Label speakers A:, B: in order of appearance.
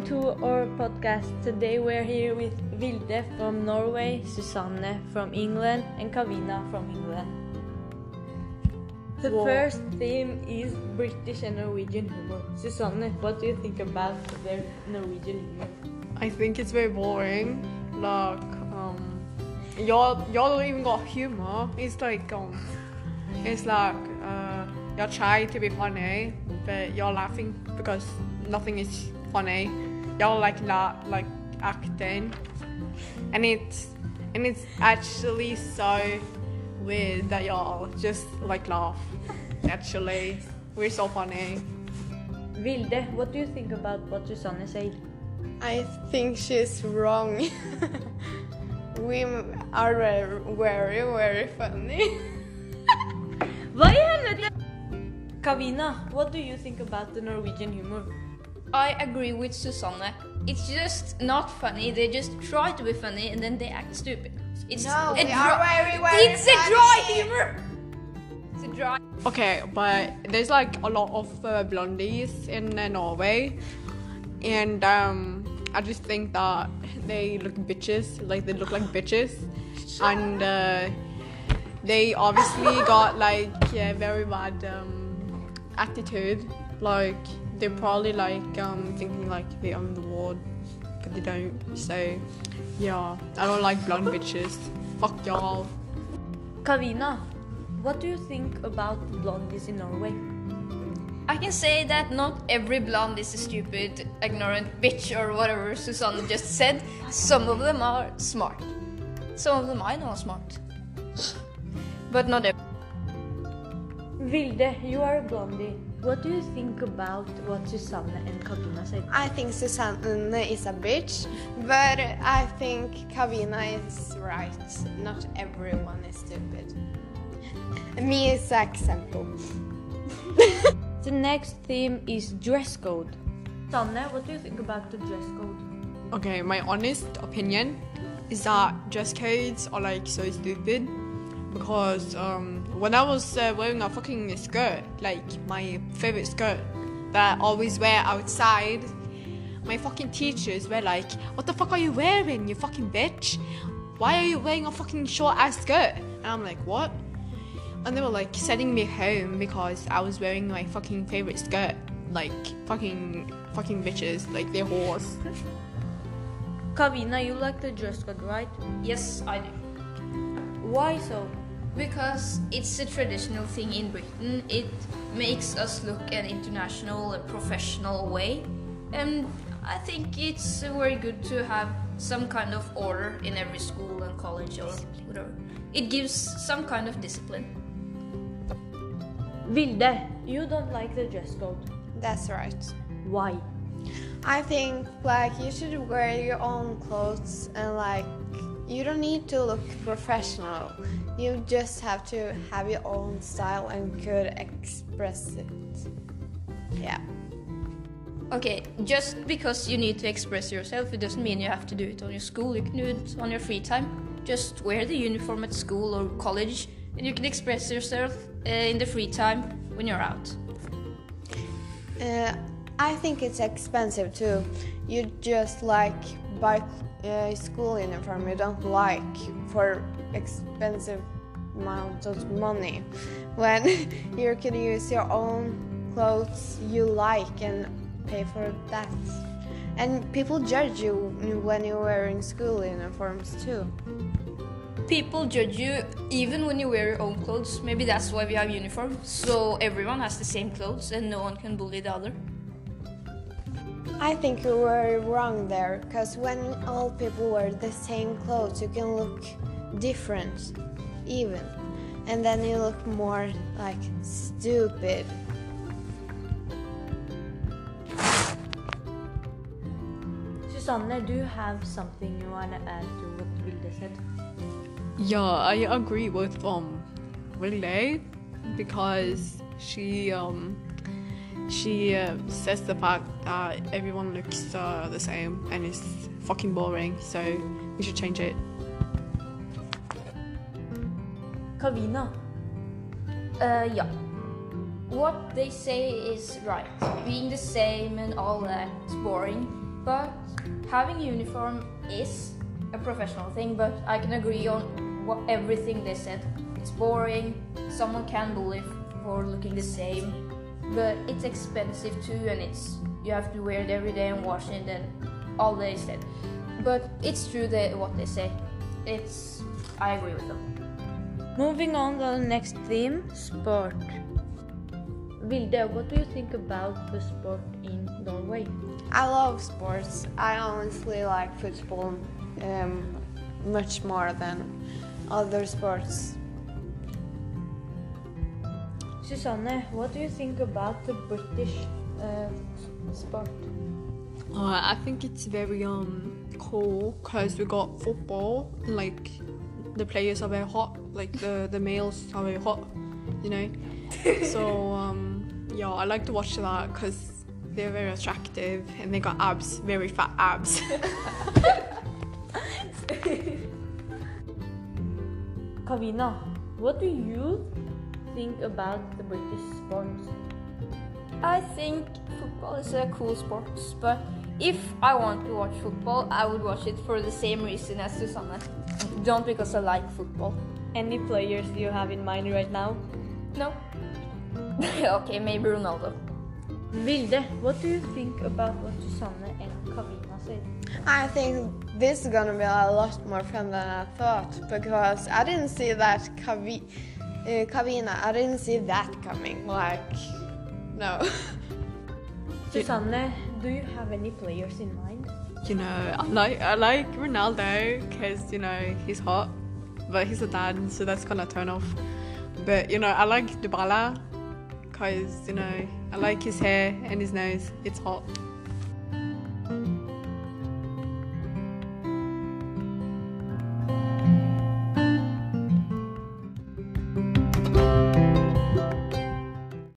A: Welcome to our podcast. Today we're here with Vilde from Norway, Susanne from England, and Kavina from England. The
B: Wow.
A: first theme is British and Norwegian humor. Susanne, what do you think about their Norwegian humor?
B: I think it's very boring. Like, um, y'all, y'all don't even got humor. It's like, um, it's like, uh, y'all try to be funny, but you're laughing because nothing is funny. Y'all like la- like acting, and it's and it's actually so weird that y'all just like laugh. Actually, we're so funny.
A: Vilde, what do you think about what Susanne said?
C: I think she's wrong. we are very, very, very funny.
A: Hva i helvete? Kavina, what do you think about the Norwegian humor?
D: I agree with Susanne. It's just not funny. They just try to be funny and then they act stupid. It's
C: No,
D: a
C: they
D: dry-
C: are very, very
D: It's a dry humor. It's a dry.
B: Okay, but there's like a lot of uh, blondies in uh, Norway, and um, I just think that they look bitches, like they look like bitches, and uh, they obviously got like yeah, very bad um, attitude. Like they're probably like um, thinking like they own the world, but they don't. So yeah, I don't like blonde bitches. Fuck y'all.
A: Kavina, what do you think about blondies in Norway?
D: I can say that not every blonde is a stupid, ignorant bitch or whatever Susanne just said. Some of them are smart. Some of them I know are smart. But not every.
A: Vilde, you are a blondie. What do you think about what Susanne and Kavina said?
C: I think Susanne is a bitch, but I think Kavina is right. Not everyone is stupid. Me is an example.
A: The next theme is dress code. Sanne, what do you think about the dress code?
B: Okay, my honest opinion is that dress codes are like so stupid because um, when I was uh, wearing a fucking skirt, like my favorite skirt that I always wear outside, my fucking teachers were like, "What the fuck are you wearing, you fucking bitch? Why are you wearing a fucking short ass skirt?" And I'm like, "What?" And they were like sending me home because I was wearing my fucking favorite skirt, like fucking fucking bitches, like they're whores.
A: Kavina, you like the dress code, right?
D: Yes, I do.
A: Why so?
D: Because it's a traditional thing in Britain. It makes us look an international and professional way. And I think it's very good to have some kind of order in every school and college or whatever. It gives some kind of discipline.
A: Vilde, you don't like the dress code.
C: That's right.
A: Why?
C: I think like you should wear your own clothes and like you don't need to look professional. You just have to have your own style and could express it. Yeah.
D: Okay, just because you need to express yourself, it doesn't mean you have to do it on your school. You can do it on your free time. Just wear the uniform at school or college, and you can express yourself uh, in the free time when you're out.
C: Uh, I think it's expensive too. You just like buy a school uniform you don't like for expensive amount of money when you can use your own clothes you like and pay for that. And people judge you when you're wearing school uniforms too.
D: People judge you even when you wear your own clothes. Maybe that's why we have uniforms, so everyone has the same clothes and no one can bully the other.
C: I think you were wrong there, because when all people wear the same clothes, you can look different, even. And then you look more like stupid.
A: Susanne, do you have something you want to add to what Vilde said?
B: Yeah, I agree with um Willie because she um she uh, says the fact that everyone looks uh, the same and it's fucking boring. So we should change it.
A: Kavina,
D: Uh, yeah. What they say is right. Being the same and all that's boring. But having uniform is a professional thing, but I can agree on what everything they said. It's boring. Someone can bully for looking the same, but it's expensive too, and it's you have to wear it every day and wash it and all they said. But it's true that what they say. It's I agree with them.
A: Moving on to the next theme sport. Vilde, what do you think about the sport in Norway?
C: I love sports. I honestly like football um, much more than other sports.
A: Susanne, what do you think about the British uh, sport?
B: Uh, I think it's very um cool because we got football like the players are very hot, like the the males are very hot, you know. so um yeah, I like to watch that because they're very attractive and they got abs, very fat abs.
A: Kavina, what do you think about the British sports?
D: I think football is a cool sport, but if I want to watch football, I would watch it for the same reason as Susanne. Don't because I like football.
A: Any players you have in mind right now?
D: No. okay, maybe Ronaldo.
A: Vilde, what do you think about what Susanne and Kavina said?
C: I think this is gonna be a lot more fun than I thought because I didn't see that Kavi, uh, Kavina. I didn't see that coming. Like, no.
A: Susanne, do you have any players in mind?
B: you know, I like I like Ronaldo because you know he's hot, but he's a dad, so that's kind of turn off. But you know, I like Dybala because you know I like his hair and his nose. It's hot.